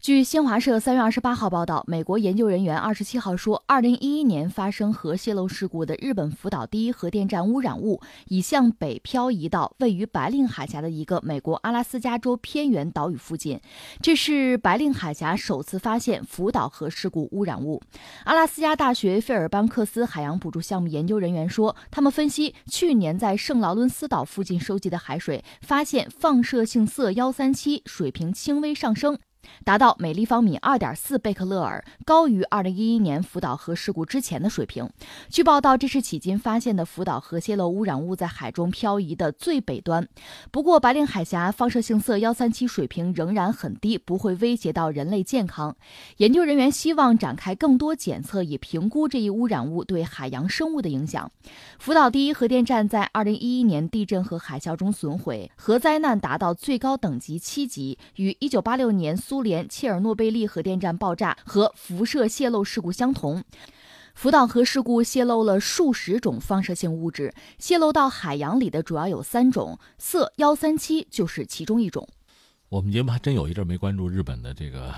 据新华社三月二十八号报道，美国研究人员二十七号说，二零一一年发生核泄漏事故的日本福岛第一核电站污染物已向北漂移到位于白令海峡的一个美国阿拉斯加州偏远岛屿附近。这是白令海峡首次发现福岛核事故污染物。阿拉斯加大学费尔班克斯海洋补助项目研究人员说，他们分析去年在圣劳伦斯岛附近收集的海水，发现放射性铯幺三七水平轻微上升。达到每立方米二点四贝克勒尔，高于二零一一年福岛核事故之前的水平。据报道，这是迄今发现的福岛核泄漏污染物在海中漂移的最北端。不过，白令海峡放射性铯幺三七水平仍然很低，不会威胁到人类健康。研究人员希望展开更多检测，以评估这一污染物对海洋生物的影响。福岛第一核电站在二零一一年地震和海啸中损毁，核灾难达到最高等级七级，与一九八六年苏。联切尔诺贝利核电站爆炸和辐射泄漏事故相同，福岛核事故泄漏了数十种放射性物质，泄漏到海洋里的主要有三种，铯幺三七就是其中一种。我们节目还真有一阵没关注日本的这个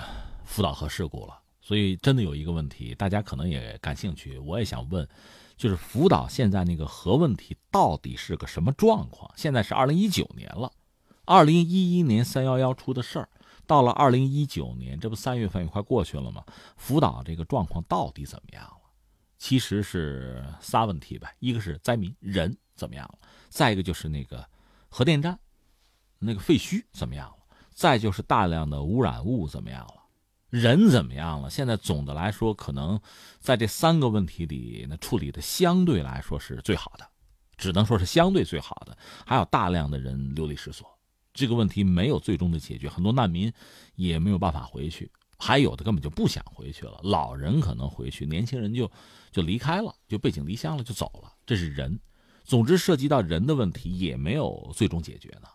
福岛核事故了，所以真的有一个问题，大家可能也感兴趣，我也想问，就是福岛现在那个核问题到底是个什么状况？现在是二零一九年了，二零一一年三幺幺出的事儿。到了二零一九年，这不三月份也快过去了吗？福岛这个状况到底怎么样了？其实是仨问题呗，一个是灾民人怎么样了，再一个就是那个核电站那个废墟怎么样了，再就是大量的污染物怎么样了，人怎么样了？现在总的来说，可能在这三个问题里，那处理的相对来说是最好的，只能说是相对最好的。还有大量的人流离失所。这个问题没有最终的解决，很多难民也没有办法回去，还有的根本就不想回去了。老人可能回去，年轻人就就离开了，就背井离乡了，就走了。这是人，总之涉及到人的问题也没有最终解决呢。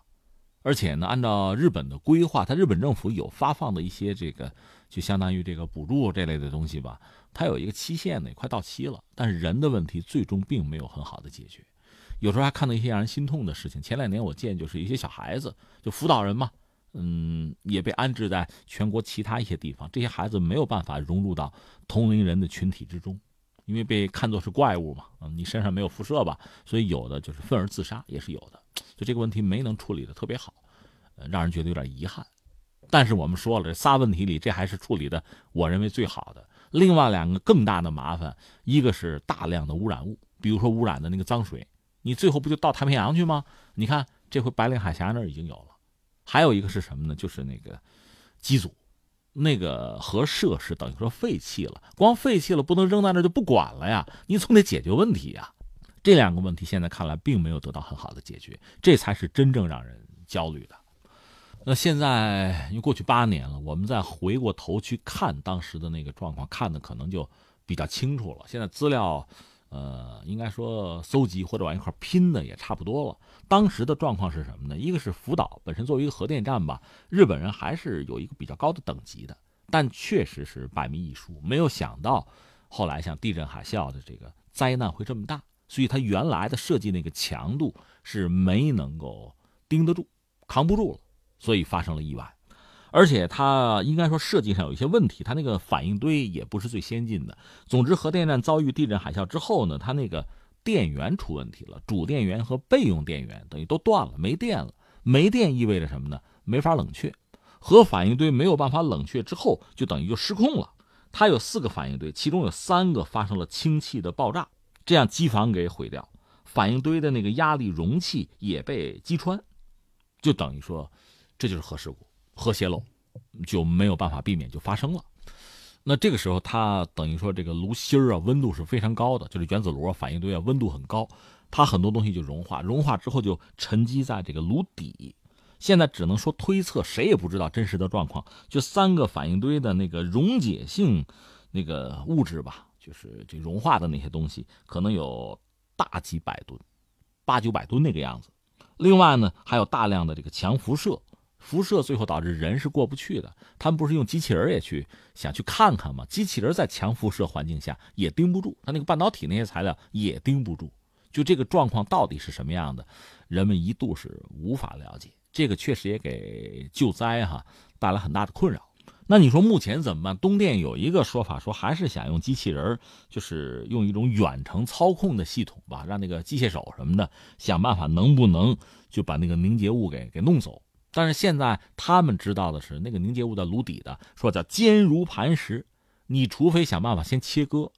而且呢，按照日本的规划，他日本政府有发放的一些这个，就相当于这个补助这类的东西吧，它有一个期限呢，也快到期了。但是人的问题最终并没有很好的解决。有时候还看到一些让人心痛的事情。前两年我见就是一些小孩子，就辅导人嘛，嗯，也被安置在全国其他一些地方。这些孩子没有办法融入到同龄人的群体之中，因为被看作是怪物嘛，嗯，你身上没有辐射吧，所以有的就是愤而自杀，也是有的。就这个问题没能处理的特别好，让人觉得有点遗憾。但是我们说了，这仨问题里，这还是处理的我认为最好的。另外两个更大的麻烦，一个是大量的污染物，比如说污染的那个脏水。你最后不就到太平洋去吗？你看这回白令海峡那儿已经有了，还有一个是什么呢？就是那个机组，那个核设施等于说废弃了，光废弃了不能扔在那就不管了呀，你总得解决问题呀。这两个问题现在看来并没有得到很好的解决，这才是真正让人焦虑的。那现在因为过去八年了，我们再回过头去看当时的那个状况，看的可能就比较清楚了。现在资料。呃，应该说搜集或者往一块拼的也差不多了。当时的状况是什么呢？一个是福岛本身作为一个核电站吧，日本人还是有一个比较高的等级的，但确实是百密一疏，没有想到后来像地震、海啸的这个灾难会这么大，所以它原来的设计那个强度是没能够盯得住，扛不住了，所以发生了意外。而且它应该说设计上有一些问题，它那个反应堆也不是最先进的。总之，核电站遭遇地震海啸之后呢，它那个电源出问题了，主电源和备用电源等于都断了，没电了。没电意味着什么呢？没法冷却，核反应堆没有办法冷却之后，就等于就失控了。它有四个反应堆，其中有三个发生了氢气的爆炸，这样机房给毁掉，反应堆的那个压力容器也被击穿，就等于说，这就是核事故。核泄漏就没有办法避免，就发生了。那这个时候，它等于说这个炉芯儿啊，温度是非常高的，就是原子炉啊，反应堆啊，温度很高，它很多东西就融化，融化之后就沉积在这个炉底。现在只能说推测，谁也不知道真实的状况。就三个反应堆的那个溶解性那个物质吧，就是这融化的那些东西，可能有大几百吨，八九百吨那个样子。另外呢，还有大量的这个强辐射。辐射最后导致人是过不去的。他们不是用机器人也去想去看看吗？机器人在强辐射环境下也盯不住，它那个半导体那些材料也盯不住。就这个状况到底是什么样的，人们一度是无法了解。这个确实也给救灾哈带来很大的困扰。那你说目前怎么办？东电有一个说法，说还是想用机器人，就是用一种远程操控的系统吧，让那个机械手什么的想办法能不能就把那个凝结物给给弄走。但是现在他们知道的是，那个凝结物在炉底的，说叫坚如磐石，你除非想办法先切割，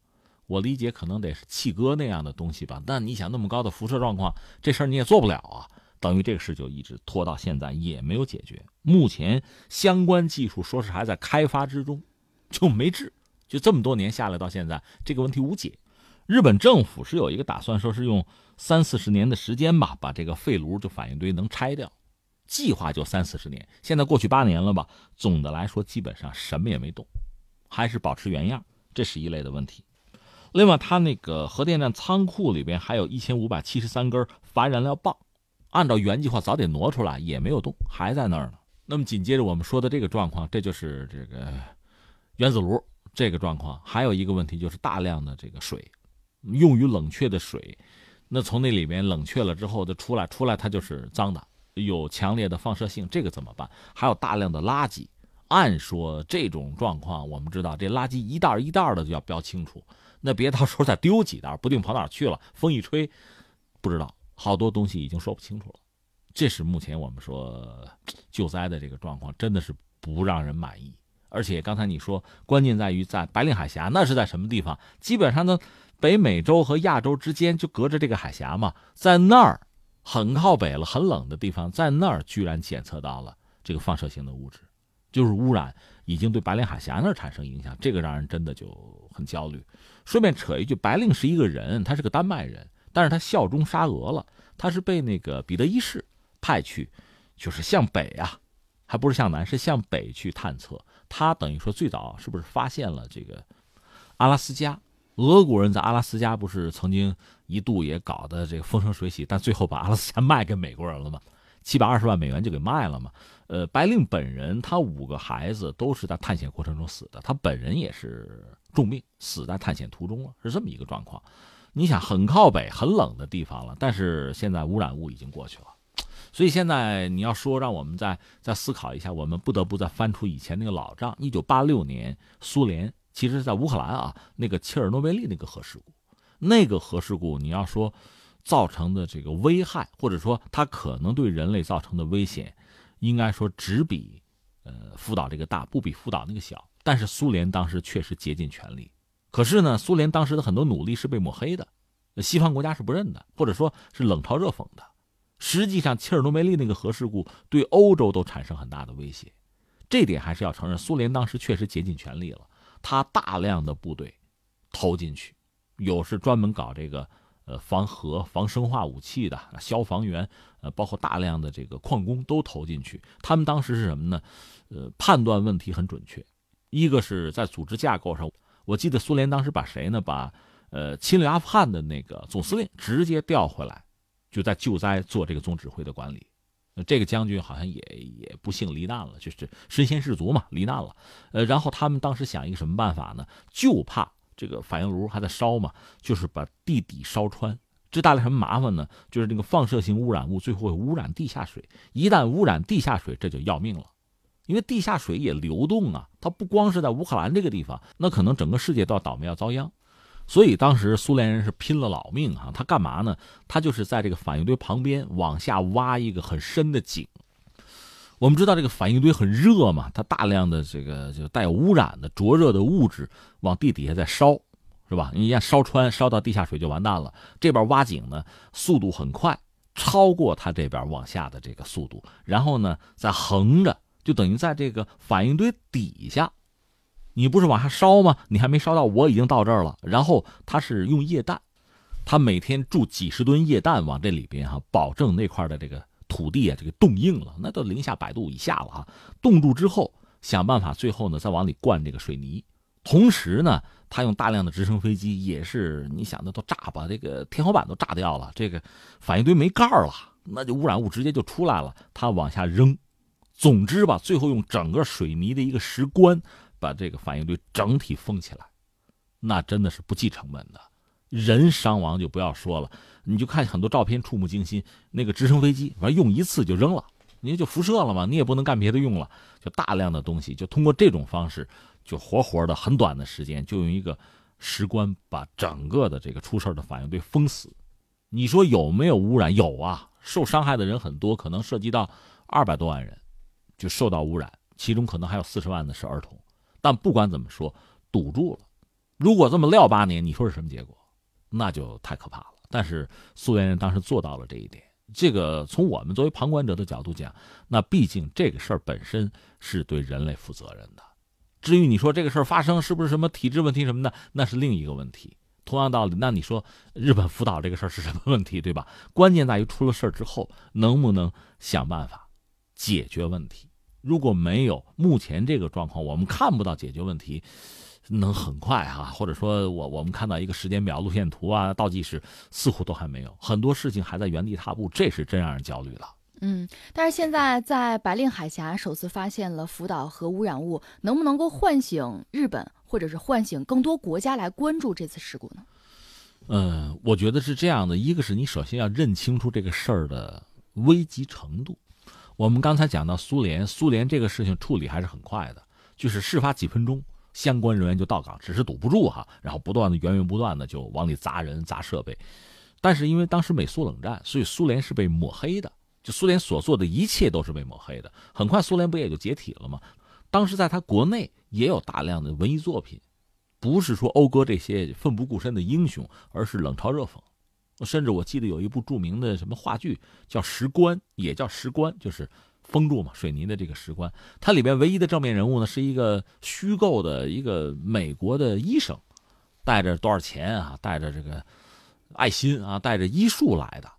我理解可能得是气割那样的东西吧。但你想那么高的辐射状况，这事儿你也做不了啊。等于这个事就一直拖到现在也没有解决。目前相关技术说是还在开发之中，就没治。就这么多年下来，到现在这个问题无解。日本政府是有一个打算，说是用三四十年的时间吧，把这个废炉就反应堆能拆掉。计划就三四十年，现在过去八年了吧？总的来说，基本上什么也没动，还是保持原样。这是一类的问题。另外，它那个核电站仓库里边还有一千五百七十三根乏燃料棒。按照原计划早点挪出来，也没有动，还在那儿呢。那么紧接着我们说的这个状况，这就是这个原子炉这个状况。还有一个问题就是大量的这个水，用于冷却的水，那从那里面冷却了之后就出来，出来它就是脏的，有强烈的放射性，这个怎么办？还有大量的垃圾。按说这种状况，我们知道这垃圾一袋一袋的就要标清楚，那别到时候再丢几袋，不定跑哪去了，风一吹，不知道。好多东西已经说不清楚了，这是目前我们说救灾的这个状况，真的是不让人满意。而且刚才你说，关键在于在白令海峡，那是在什么地方？基本上呢，北美洲和亚洲之间就隔着这个海峡嘛，在那儿很靠北了，很冷的地方，在那儿居然检测到了这个放射性的物质，就是污染已经对白令海峡那儿产生影响，这个让人真的就很焦虑。顺便扯一句，白令是一个人，他是个丹麦人。但是他效忠沙俄了，他是被那个彼得一世派去，就是向北啊，还不是向南，是向北去探测。他等于说最早是不是发现了这个阿拉斯加？俄国人在阿拉斯加不是曾经一度也搞得这个风生水起，但最后把阿拉斯加卖给美国人了嘛？七百二十万美元就给卖了嘛。呃，白令本人他五个孩子都是在探险过程中死的，他本人也是重病死在探险途中了，是这么一个状况。你想很靠北、很冷的地方了，但是现在污染物已经过去了，所以现在你要说让我们再再思考一下，我们不得不再翻出以前那个老账。一九八六年，苏联其实是在乌克兰啊，那个切尔诺贝利那个核事故，那个核事故你要说造成的这个危害，或者说它可能对人类造成的危险，应该说只比呃福岛这个大，不比福岛那个小。但是苏联当时确实竭尽全力。可是呢，苏联当时的很多努力是被抹黑的，西方国家是不认的，或者说是冷嘲热讽的。实际上，切尔诺贝利那个核事故对欧洲都产生很大的威胁，这点还是要承认。苏联当时确实竭尽全力了，他大量的部队投进去，有是专门搞这个呃防核、防生化武器的消防员，呃，包括大量的这个矿工都投进去。他们当时是什么呢？呃，判断问题很准确，一个是在组织架构上。我记得苏联当时把谁呢？把，呃，侵略阿富汗的那个总司令直接调回来，就在救灾做这个总指挥的管理。这个将军好像也也不幸罹难了，就是身先士卒嘛，罹难了。呃，然后他们当时想一个什么办法呢？就怕这个反应炉还在烧嘛，就是把地底烧穿。这带来什么麻烦呢？就是那个放射性污染物最后会污染地下水，一旦污染地下水，这就要命了。因为地下水也流动啊，它不光是在乌克兰这个地方，那可能整个世界都要倒霉要遭殃，所以当时苏联人是拼了老命啊！他干嘛呢？他就是在这个反应堆旁边往下挖一个很深的井。我们知道这个反应堆很热嘛，它大量的这个就带有污染的灼热的物质往地底下在烧，是吧？你一烧穿，烧到地下水就完蛋了。这边挖井呢，速度很快，超过它这边往下的这个速度，然后呢再横着。就等于在这个反应堆底下，你不是往下烧吗？你还没烧到，我已经到这儿了。然后他是用液氮，他每天注几十吨液氮往这里边哈，保证那块的这个土地啊，这个冻硬了，那都零下百度以下了哈。冻住之后，想办法最后呢再往里灌这个水泥。同时呢，他用大量的直升飞机，也是你想的都炸把这个天花板都炸掉了，这个反应堆没盖了，那就污染物直接就出来了。他往下扔。总之吧，最后用整个水泥的一个石棺把这个反应堆整体封起来，那真的是不计成本的，人伤亡就不要说了。你就看很多照片，触目惊心。那个直升飞机，反正用一次就扔了，你就辐射了嘛，你也不能干别的用了，就大量的东西就通过这种方式，就活活的很短的时间，就用一个石棺把整个的这个出事的反应堆封死。你说有没有污染？有啊，受伤害的人很多，可能涉及到二百多万人就受到污染，其中可能还有四十万的是儿童。但不管怎么说，堵住了。如果这么撂八年，你说是什么结果？那就太可怕了。但是苏联人当时做到了这一点。这个从我们作为旁观者的角度讲，那毕竟这个事儿本身是对人类负责任的。至于你说这个事儿发生是不是什么体制问题什么的，那是另一个问题。同样道理，那你说日本福岛这个事儿是什么问题，对吧？关键在于出了事儿之后能不能想办法解决问题。如果没有目前这个状况，我们看不到解决问题。能很快哈，或者说我我们看到一个时间表、路线图啊、倒计时，似乎都还没有，很多事情还在原地踏步，这是真让人焦虑了。嗯，但是现在在白令海峡首次发现了福岛核污染物，能不能够唤醒日本，或者是唤醒更多国家来关注这次事故呢？嗯，我觉得是这样的，一个是你首先要认清楚这个事儿的危急程度。我们刚才讲到苏联，苏联这个事情处理还是很快的，就是事发几分钟。相关人员就到岗，只是堵不住哈，然后不断的源源不断的就往里砸人、砸设备。但是因为当时美苏冷战，所以苏联是被抹黑的，就苏联所做的一切都是被抹黑的。很快苏联不也就解体了吗？当时在他国内也有大量的文艺作品，不是说讴歌这些奋不顾身的英雄，而是冷嘲热讽。甚至我记得有一部著名的什么话剧叫《石棺》，也叫《石棺》，就是。封住嘛，水泥的这个石棺，它里边唯一的正面人物呢，是一个虚构的一个美国的医生，带着多少钱啊，带着这个爱心啊，带着医术来的，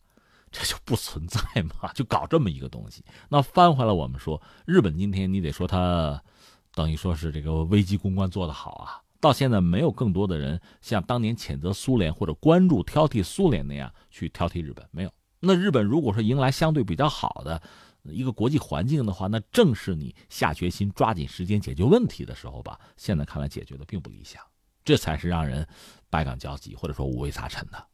这就不存在嘛，就搞这么一个东西。那翻回来，我们说日本今天，你得说他等于说是这个危机公关做得好啊，到现在没有更多的人像当年谴责苏联或者关注挑剔苏联那样去挑剔日本，没有。那日本如果说迎来相对比较好的。一个国际环境的话，那正是你下决心抓紧时间解决问题的时候吧。现在看来解决的并不理想，这才是让人百感交集或者说五味杂陈的。